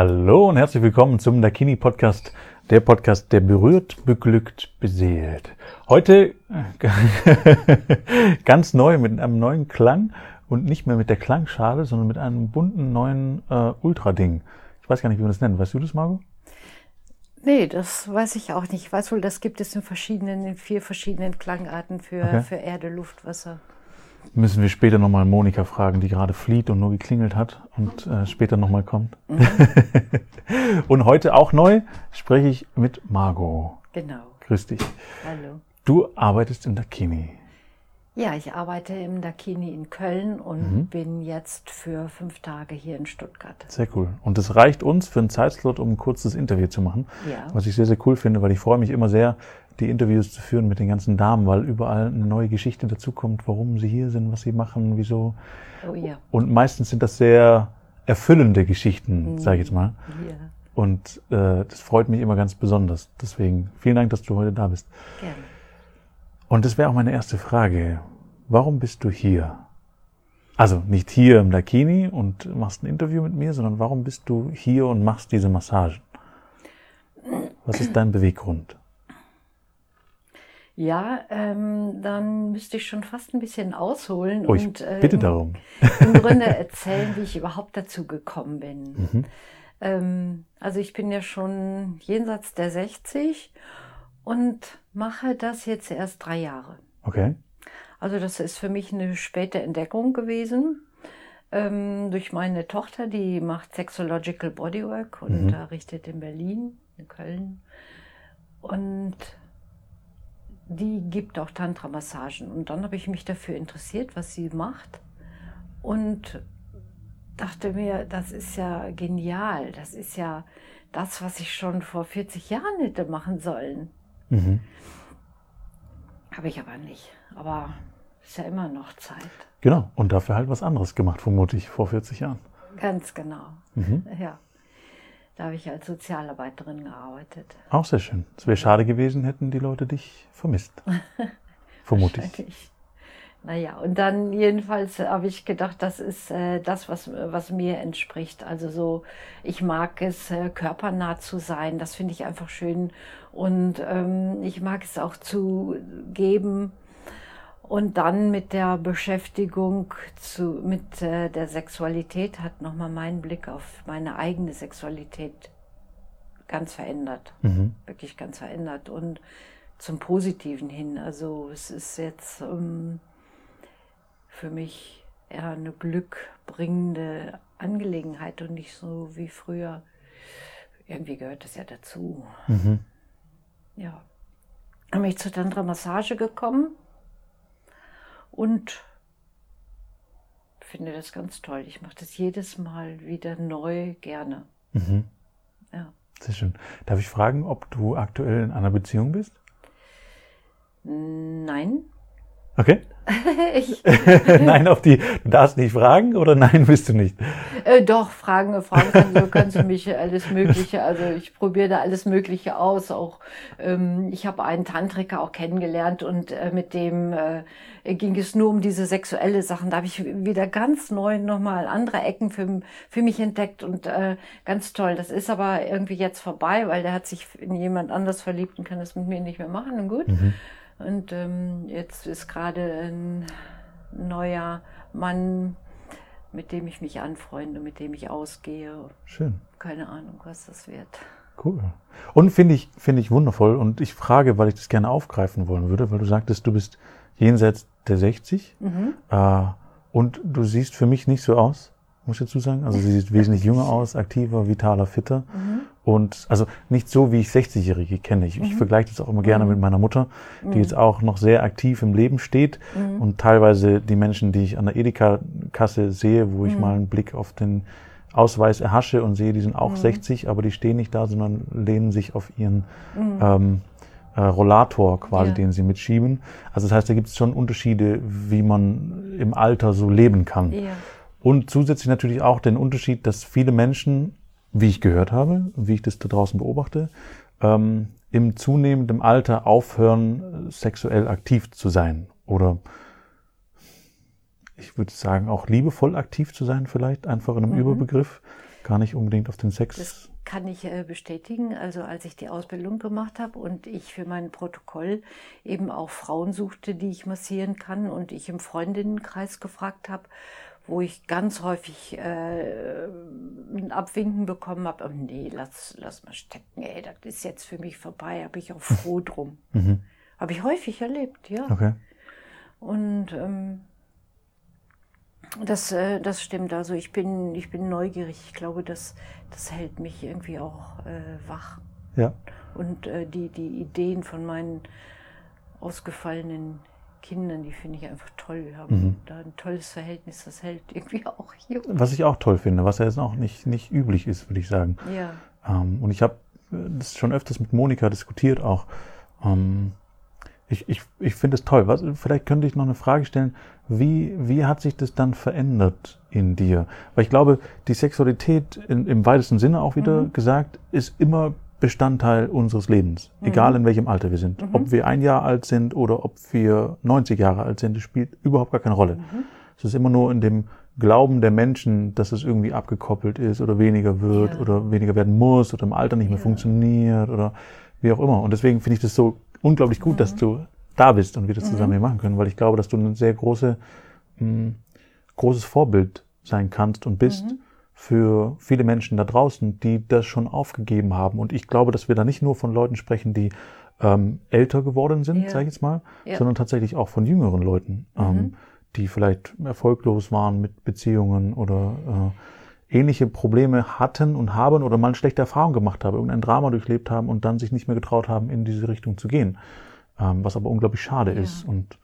Hallo und herzlich willkommen zum Dakini Podcast, der Podcast, der berührt, beglückt, beseelt. Heute ganz neu mit einem neuen Klang und nicht mehr mit der Klangschale, sondern mit einem bunten neuen äh, Ultra-Ding. Ich weiß gar nicht, wie man das nennt. Weißt du das, Margot? Nee, das weiß ich auch nicht. Ich weiß wohl, das gibt es in verschiedenen, in vier verschiedenen Klangarten für, Okay. für Erde, Luft, Wasser. Müssen wir später nochmal Monika fragen, die gerade flieht und nur geklingelt hat und äh, später nochmal kommt. und heute auch neu spreche ich mit Margot. Genau. Grüß dich. Hallo. Du arbeitest in Dakini. Ja, ich arbeite im Dakini in Köln und Mhm. bin jetzt für fünf Tage hier in Stuttgart. Sehr cool. Und das reicht uns für einen Zeitslot, um ein kurzes Interview zu machen. Ja. Was ich sehr, sehr cool finde, weil ich freue mich immer sehr, die Interviews zu führen mit den ganzen Damen, weil überall eine neue Geschichte dazukommt, warum sie hier sind, was sie machen, wieso. Oh ja. Und meistens sind das sehr erfüllende Geschichten, sage ich jetzt mal. Ja, Und äh, das freut mich immer ganz besonders. Deswegen vielen Dank, dass du heute da bist. gerne. Und das wäre auch meine erste Frage. Warum bist du hier? Also nicht hier im Dakini und machst ein Interview mit mir, sondern warum bist du hier und machst diese Massagen? Was ist dein Beweggrund? Ja, ähm, dann müsste ich schon fast ein bisschen ausholen Oh, und äh, bitte im- darum. im Grunde erzählen, wie ich überhaupt dazu gekommen bin. Mhm. Ähm, also ich bin ja schon jenseits der 60 und mache das jetzt erst drei Jahre. Okay. Also das ist für mich eine späte Entdeckung gewesen. Ähm, durch meine Tochter, die macht Sexological Bodywork und Mhm. unterrichtet in Berlin, in Köln. Und die gibt auch Tantra-Massagen. Und dann habe ich mich dafür interessiert, was sie macht. Und dachte mir, das ist ja genial. Das ist ja das, was ich schon vor 40 Jahren hätte machen sollen. Mhm. Habe ich aber nicht. Aber ist ja immer noch Zeit. Genau. Und dafür halt was anderes gemacht, vermutlich, vor 40 Jahren. Ganz genau. Mhm. Ja. Da habe ich als Sozialarbeiterin gearbeitet. Auch sehr schön. Es wäre schade gewesen, hätten die Leute dich vermisst. Vermute ich. Wahrscheinlich. Naja, und dann jedenfalls habe ich gedacht, das ist äh, das, was, was mir entspricht. Also so, ich mag es, äh, körpernah zu sein. Das finde ich einfach schön. Und ähm, ich mag es auch zu geben. Und dann mit der Beschäftigung zu, mit äh, der Sexualität hat nochmal mein Blick auf meine eigene Sexualität ganz verändert. Mhm. Wirklich ganz verändert und zum Positiven hin. Also es ist jetzt ähm, für mich eher eine glückbringende Angelegenheit und nicht so wie früher. Irgendwie gehört das ja dazu. Mhm. Ja. Dann bin ich zur Tantra-Massage gekommen und finde das ganz toll. Ich mache das jedes Mal wieder neu gerne. Mhm. Ja. Sehr schön. Darf ich fragen, ob du aktuell in einer Beziehung bist? Nein. Okay. ich, nein, auf die. Du darfst nicht fragen oder nein, bist du nicht? äh, doch, Fragen, Fragen kannst du, kannst du mich alles Mögliche. Also ich probiere da alles Mögliche aus. Auch ähm, ich habe einen Tantriker auch kennengelernt und äh, mit dem äh, ging es nur um diese sexuelle Sachen. Da habe ich wieder ganz neu nochmal andere Ecken für, für mich entdeckt und äh, ganz toll. Das ist aber irgendwie jetzt vorbei, weil der hat sich in jemand anders verliebt und kann das mit mir nicht mehr machen. Und gut. Mhm. Und ähm, jetzt ist gerade ein neuer Mann, mit dem ich mich anfreunde, mit dem ich ausgehe. Schön. Keine Ahnung, was das wird. Cool. Und finde ich, finde ich wundervoll. Und ich frage, weil ich das gerne aufgreifen wollen würde, weil du sagtest, du bist jenseits der 60 Mhm. äh, und du siehst für mich nicht so aus, muss ich dazu sagen. Also sie sieht wesentlich jünger aus, aktiver, vitaler, fitter. Mhm. Und also nicht so, wie ich 60-Jährige kenne. Ich, ich vergleiche das auch immer gerne mit meiner Mutter, die jetzt auch noch sehr aktiv im Leben steht. Und teilweise die Menschen, die ich an der Edeka-Kasse sehe, wo ich mal einen Blick auf den Ausweis erhasche und sehe, die sind auch 60, aber die stehen nicht da, sondern lehnen sich auf ihren ähm, äh, Rollator quasi, Ja. den sie mitschieben. Also das heißt, da gibt es schon Unterschiede, wie man im Alter so leben kann. Ja. Und zusätzlich natürlich auch den Unterschied, dass viele Menschen, wie ich gehört habe, wie ich das da draußen beobachte, ähm, im zunehmenden Alter aufhören, sexuell aktiv zu sein. Oder ich würde sagen, auch liebevoll aktiv zu sein, vielleicht einfach in einem Überbegriff. Gar nicht unbedingt auf den Sex. Das kann ich äh, bestätigen. Also als ich die Ausbildung gemacht habe und ich für mein Protokoll eben auch Frauen suchte, die ich massieren kann und ich im Freundinnenkreis gefragt habe, wo ich ganz häufig äh, ein Abwinken bekommen habe, oh, nee, lass, lass mal stecken, ey, das ist jetzt für mich vorbei, habe ich auch froh drum. Mhm. Habe ich häufig erlebt, ja. Okay. Und ähm, das, äh, das stimmt. Also ich bin, ich bin neugierig. Ich glaube, das, das hält mich irgendwie auch äh, wach. Ja. Und äh, die, die Ideen von meinen ausgefallenen Kindern, die finde ich einfach toll. Wir haben mhm. da ein tolles Verhältnis, das hält irgendwie auch hier. Was ich auch toll finde, was ja jetzt auch nicht, nicht üblich ist, würde ich sagen. Ja. Ähm, und ich habe das schon öfters mit Monika diskutiert auch. Ähm, ich, ich, ich finde es toll. Was, vielleicht könnte ich noch eine Frage stellen. Wie, wie hat sich das dann verändert in dir? Weil ich glaube, die Sexualität in, im weitesten Sinne auch wieder mhm. gesagt, ist immer Bestandteil unseres Lebens. Mhm. Egal in welchem Alter wir sind. Mhm. Ob wir ein Jahr alt sind oder ob wir 90 Jahre alt sind, das spielt überhaupt gar keine Rolle. Mhm. Es ist immer nur in dem Glauben der Menschen, dass es irgendwie abgekoppelt ist oder weniger wird ja. oder weniger werden muss oder im Alter nicht mehr funktioniert oder wie auch immer. Und deswegen finde ich das so unglaublich gut, mhm. dass du da bist und wir das zusammen hier machen können, weil ich glaube, dass du ein sehr große, mh, hm, großes Vorbild sein kannst und bist mhm. Für viele Menschen da draußen, die das schon aufgegeben haben. Und ich glaube, dass wir da nicht nur von Leuten sprechen, die ähm, älter geworden sind, ja. sage ich jetzt mal, ja. sondern tatsächlich auch von jüngeren Leuten, mhm. ähm, die vielleicht erfolglos waren mit Beziehungen oder äh, ähnliche Probleme hatten und haben oder mal eine schlechte Erfahrung gemacht haben, irgendein Drama durchlebt haben und dann sich nicht mehr getraut haben, in diese Richtung zu gehen ähm, was aber unglaublich schade ja. ist. Und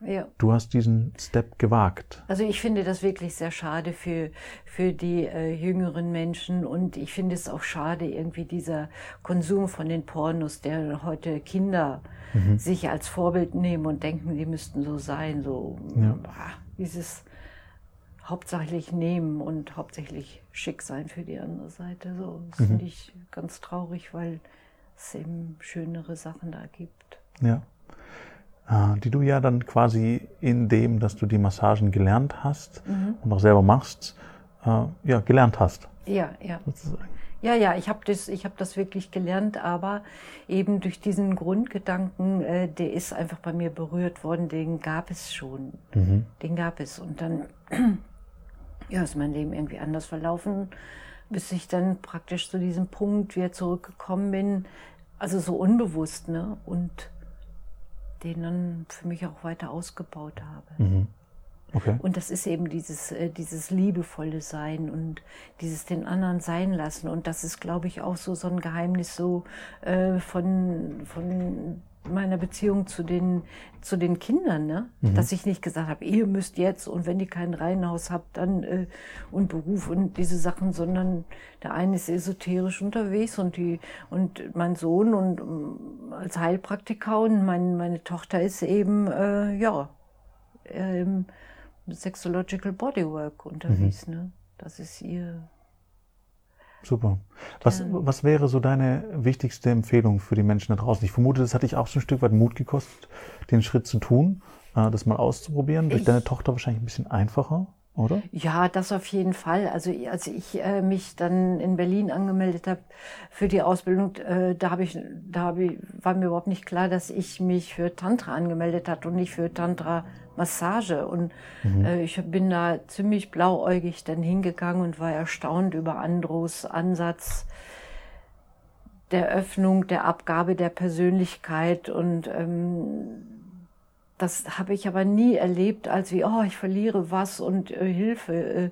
ja. du hast diesen Step gewagt. Also ich finde das wirklich sehr schade für, für die äh, jüngeren Menschen und ich finde es auch schade, irgendwie dieser Konsum von den Pornos, der heute Kinder mhm. sich als Vorbild nehmen und denken, die müssten so sein, so ja. ah, dieses hauptsächlich nehmen und hauptsächlich schick sein für die andere Seite. So, das mhm. finde ich ganz traurig, weil es eben schönere Sachen da gibt. Ja. Äh, die du ja dann quasi in dem, dass du die Massagen gelernt hast mhm. und auch selber machst, äh, ja, gelernt hast. Ja, ja. Sozusagen. Ja, ja, ich habe das, ich das wirklich gelernt, aber eben durch diesen Grundgedanken, äh, der ist einfach bei mir berührt worden, den gab es schon. Mhm. Den gab es. Und dann ja, ist mein Leben irgendwie anders verlaufen, bis ich dann praktisch zu diesem Punkt wieder zurückgekommen bin. Also so unbewusst, ne? Und den dann für mich auch weiter ausgebaut habe. Mhm. Okay. Und das ist eben dieses, äh, dieses liebevolle Sein und dieses den anderen sein lassen. Und das ist, glaube ich, auch so, so ein Geheimnis so äh, von, von meiner Beziehung zu den, zu den Kindern, ne? Mhm. dass ich nicht gesagt habe, ihr müsst jetzt und wenn ihr kein Reihenhaus habt, dann äh, und Beruf und diese Sachen, sondern der eine ist esoterisch unterwegs und die und mein Sohn und um, als Heilpraktiker und mein, meine Tochter ist eben äh, ja ähm, Sexological Bodywork unterwegs. Mhm. Ne? Das ist ihr Super. Was, was wäre so deine wichtigste Empfehlung für die Menschen da draußen? Ich vermute, das hat dich auch so ein Stück weit Mut gekostet, den Schritt zu tun, äh, das mal auszuprobieren. Durch ich, deine Tochter wahrscheinlich ein bisschen einfacher, oder? Ja, das auf jeden Fall. Also als ich äh, mich dann in Berlin angemeldet habe für die Ausbildung, äh, da habe ich, da hab ich, war mir überhaupt nicht klar, dass ich mich für Tantra angemeldet hat und nicht für Tantra Massage. Und mhm. äh, ich bin da ziemlich blauäugig dann hingegangen und war erstaunt über Andros Ansatz der Öffnung, der Abgabe der Persönlichkeit und ähm, das habe ich aber nie erlebt, als wie, oh, ich verliere was und äh, Hilfe, äh,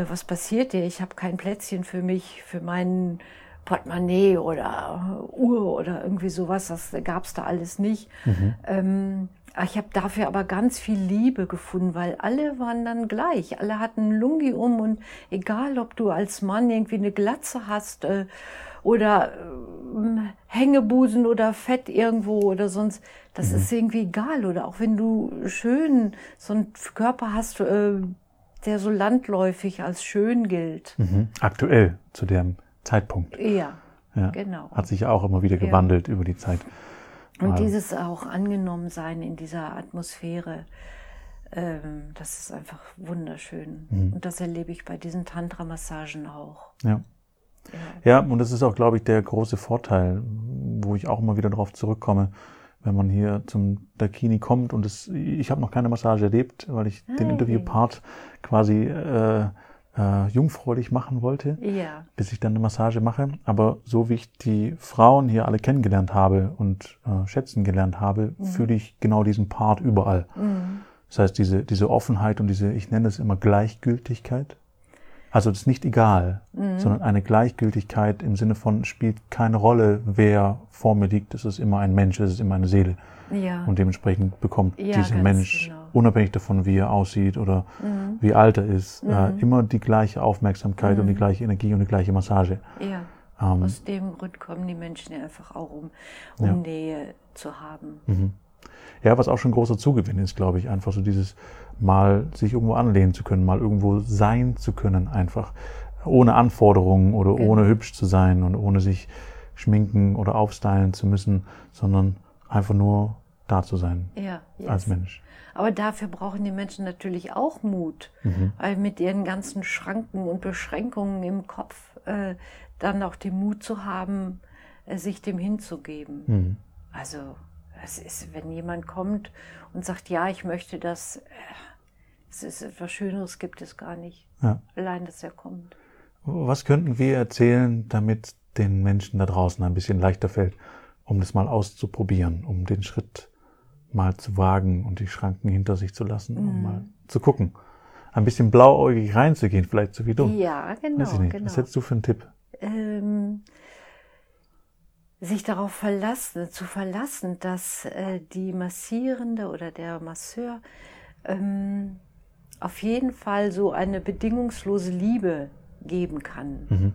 äh, was passiert dir? Ich habe kein Plätzchen für mich, für meinen Portemonnaie oder Uhr oder irgendwie sowas. Das gab es da alles nicht. Mhm. Ähm, ich habe dafür aber ganz viel Liebe gefunden, weil alle waren dann gleich. Alle hatten Lungi um und egal, ob du als Mann irgendwie eine Glatze hast äh, oder äh, Hängebusen oder Fett irgendwo oder sonst, das mhm. ist irgendwie egal. Oder auch wenn du schön so einen Körper hast, äh, der so landläufig als schön gilt. Mhm. Aktuell zu dem Zeitpunkt. Ja, ja, genau. Hat sich auch immer wieder gewandelt ja. über die Zeit. Und dieses auch angenommen sein in dieser Atmosphäre, ähm, das ist einfach wunderschön. Mhm. Und das erlebe ich bei diesen Tantra-Massagen auch. Ja. ja. Ja, und das ist auch, glaube ich, der große Vorteil, wo ich auch immer wieder darauf zurückkomme, wenn man hier zum Dakini kommt. Und das, ich habe noch keine Massage erlebt, weil ich ah, den Interviewpart quasi äh, äh, jungfräulich machen wollte, ja. bis ich dann eine Massage mache. Aber so wie ich die Frauen hier alle kennengelernt habe und äh, schätzen gelernt habe, mhm. fühle ich genau diesen Part überall. Mhm. Das heißt, diese, diese Offenheit und diese, ich nenne es immer Gleichgültigkeit. Also das ist nicht egal, mhm. sondern eine Gleichgültigkeit im Sinne von, spielt keine Rolle, wer vor mir liegt. Es ist immer ein Mensch, es ist immer eine Seele. Ja. Und dementsprechend bekommt ja, dieser Mensch, genau. unabhängig davon, wie er aussieht oder mhm. wie alt er ist, äh, mhm. äh, immer die gleiche Aufmerksamkeit und die mhm. gleiche Energie und die gleiche Massage. Ja. Ähm, Aus dem Grund kommen die Menschen einfach auch, um, um Nähe zu haben. Ja, was auch schon ein großer Zugewinn ist, glaube ich, einfach so dieses mal sich irgendwo anlehnen zu können, mal irgendwo sein zu können, einfach ohne Anforderungen oder genau. ohne hübsch zu sein und ohne sich schminken oder aufstylen zu müssen, sondern einfach nur da zu sein ja, yes. als Mensch. Aber dafür brauchen die Menschen natürlich auch Mut, mhm. weil mit ihren ganzen Schranken und Beschränkungen im Kopf äh, dann auch den Mut zu haben, äh, sich dem hinzugeben. Mhm. Also es ist, wenn jemand kommt und sagt, ja, ich möchte das, äh, es ist etwas Schöneres gibt es gar nicht. Ja. Allein, dass er kommt. Was könnten wir erzählen, damit den Menschen da draußen ein bisschen leichter fällt, um das mal auszuprobieren, um den Schritt mal zu wagen und die Schranken hinter sich zu lassen, um mhm. mal zu gucken. Ein bisschen blauäugig reinzugehen, vielleicht so wie du. Ja, genau. Weiß ich nicht. Genau. Was hättest du für einen Tipp? Ähm, sich darauf verlassen, zu verlassen, dass äh, die Massierende oder der Masseur ähm, auf jeden Fall so eine bedingungslose Liebe geben kann mhm.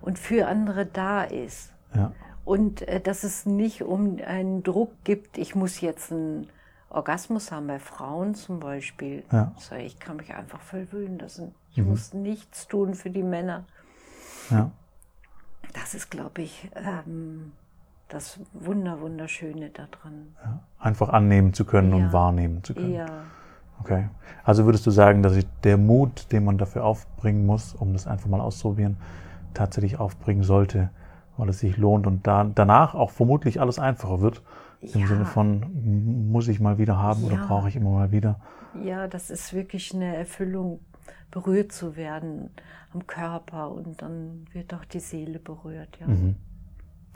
und für andere da ist. Ja. Und äh, dass es nicht um einen Druck gibt, ich muss jetzt einen Orgasmus haben, bei Frauen zum Beispiel. Ja. Also ich kann mich einfach verwöhnen lassen. Ich mhm. muss nichts tun für die Männer. Ja das ist, glaube ich, ähm, das Wunder, Wunderschöne daran. Ja, einfach annehmen zu können ja. und wahrnehmen zu können. Ja. Okay. Also würdest du sagen, dass ich der Mut, den man dafür aufbringen muss, um das einfach mal auszuprobieren, tatsächlich aufbringen sollte, weil es sich lohnt und da, danach auch vermutlich alles einfacher wird. Ja. Im Sinne von, muss ich mal wieder haben oder brauche ich immer mal wieder? Ja, das ist wirklich eine Erfüllung, berührt zu werden am Körper und dann wird auch die Seele berührt. Ja. Mhm.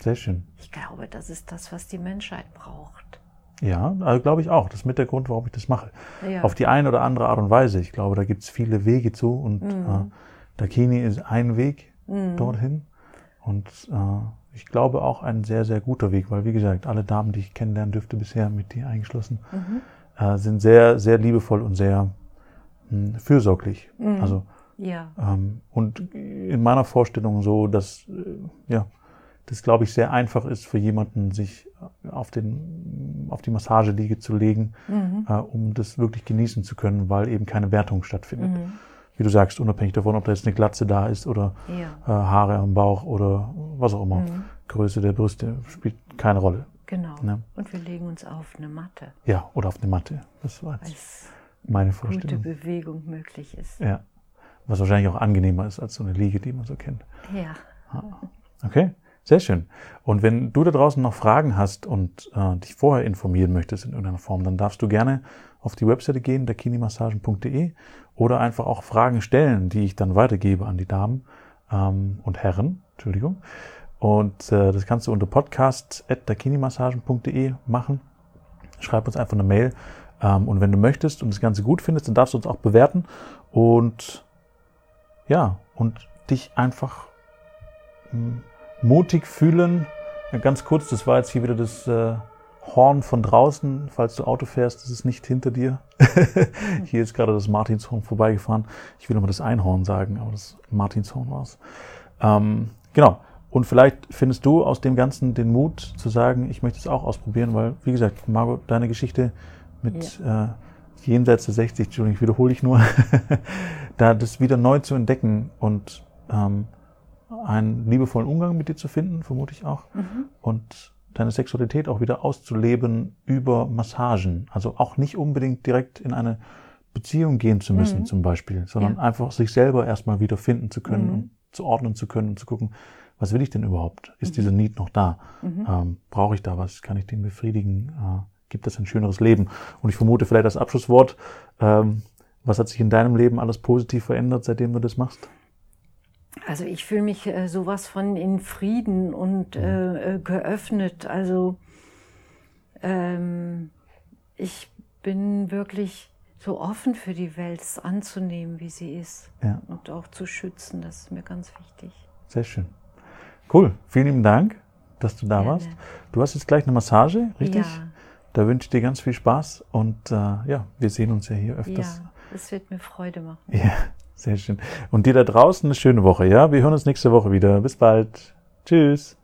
Sehr schön. Ich glaube, das ist das, was die Menschheit braucht. Ja, also glaube ich auch. Das ist mit der Grund, warum ich das mache. Ja. Auf die eine oder andere Art und Weise. Ich glaube, da gibt es viele Wege zu und mhm. äh, Dakini ist ein Weg mhm. dorthin. Und äh, ich glaube auch ein sehr, sehr guter Weg, weil wie gesagt, alle Damen, die ich kennenlernen dürfte bisher, mit dir eingeschlossen, mhm. äh, sind sehr, sehr liebevoll und sehr fürsorglich. Mhm. Also ja. Ähm, und in meiner Vorstellung so, dass äh, ja, das glaube ich sehr einfach ist für jemanden, sich auf den auf die Massageliege zu legen, mhm. äh, um das wirklich genießen zu können, weil eben keine Wertung stattfindet. Mhm. Wie du sagst, unabhängig davon, ob da jetzt eine Glatze da ist oder ja. äh, Haare am Bauch oder was auch immer. Mhm. Größe der Brüste spielt keine Rolle. Genau. Ne? Und wir legen uns auf eine Matte. Ja, oder auf eine Matte. Das war jetzt meine Vorstellung. Gute Bewegung möglich ist. Ja. Was wahrscheinlich auch angenehmer ist als so eine Liege, die man so kennt. Ja. Okay, sehr schön. Und wenn du da draußen noch Fragen hast und äh, dich vorher informieren möchtest in irgendeiner Form, dann darfst du gerne auf die Webseite gehen, dakinimassagen.de oder einfach auch Fragen stellen, die ich dann weitergebe an die Damen ähm, und Herren. Entschuldigung. Und äh, das kannst du unter podcast.dakinimassagen.de machen. Schreib uns einfach eine Mail. Ähm, und wenn du möchtest und das Ganze gut findest, dann darfst du uns auch bewerten. Und ja, und dich einfach hm, mutig fühlen. Ganz kurz, das war jetzt hier wieder das äh, Horn von draußen, falls du Auto fährst, das ist nicht hinter dir. hier ist gerade das Martinshorn vorbeigefahren. Ich will immer das Einhorn sagen, aber das Martinshorn war es. Ähm, genau. Und vielleicht findest du aus dem Ganzen den Mut zu sagen, ich möchte es auch ausprobieren, weil, wie gesagt, Margot, deine Geschichte mit ja. äh, jenseits der 60, Entschuldigung, ich wiederhole ich nur, da das wieder neu zu entdecken und ähm, einen liebevollen Umgang mit dir zu finden, vermute ich auch. Mhm. Und deine Sexualität auch wieder auszuleben über Massagen. Also auch nicht unbedingt direkt in eine Beziehung gehen zu müssen, mhm. zum Beispiel, sondern ja. einfach sich selber erstmal wieder finden zu können mhm. und zu ordnen zu können und zu gucken, was will ich denn überhaupt? Ist mhm. diese Need noch da? Mhm. Ähm, Brauche ich da was? Kann ich den befriedigen? Äh, gibt es ein schöneres Leben? Und ich vermute vielleicht das Abschlusswort, ähm, was hat sich in deinem Leben alles positiv verändert, seitdem du das machst? Also ich fühle mich äh, sowas von in Frieden und mhm. äh, äh, geöffnet. Also ähm, ich bin wirklich so offen für die Welt anzunehmen, wie sie ist. Ja. Und auch zu schützen, das ist mir ganz wichtig. Sehr schön. Cool. Vielen lieben Dank, dass du da Gerne. warst. Du hast jetzt gleich eine Massage, richtig? Ja. Da wünsche ich dir ganz viel Spaß und äh, ja, wir sehen uns ja hier öfters. Ja, es wird mir Freude machen. Ja, sehr schön. Und dir da draußen eine schöne Woche, ja? Wir hören uns nächste Woche wieder. Bis bald. Tschüss.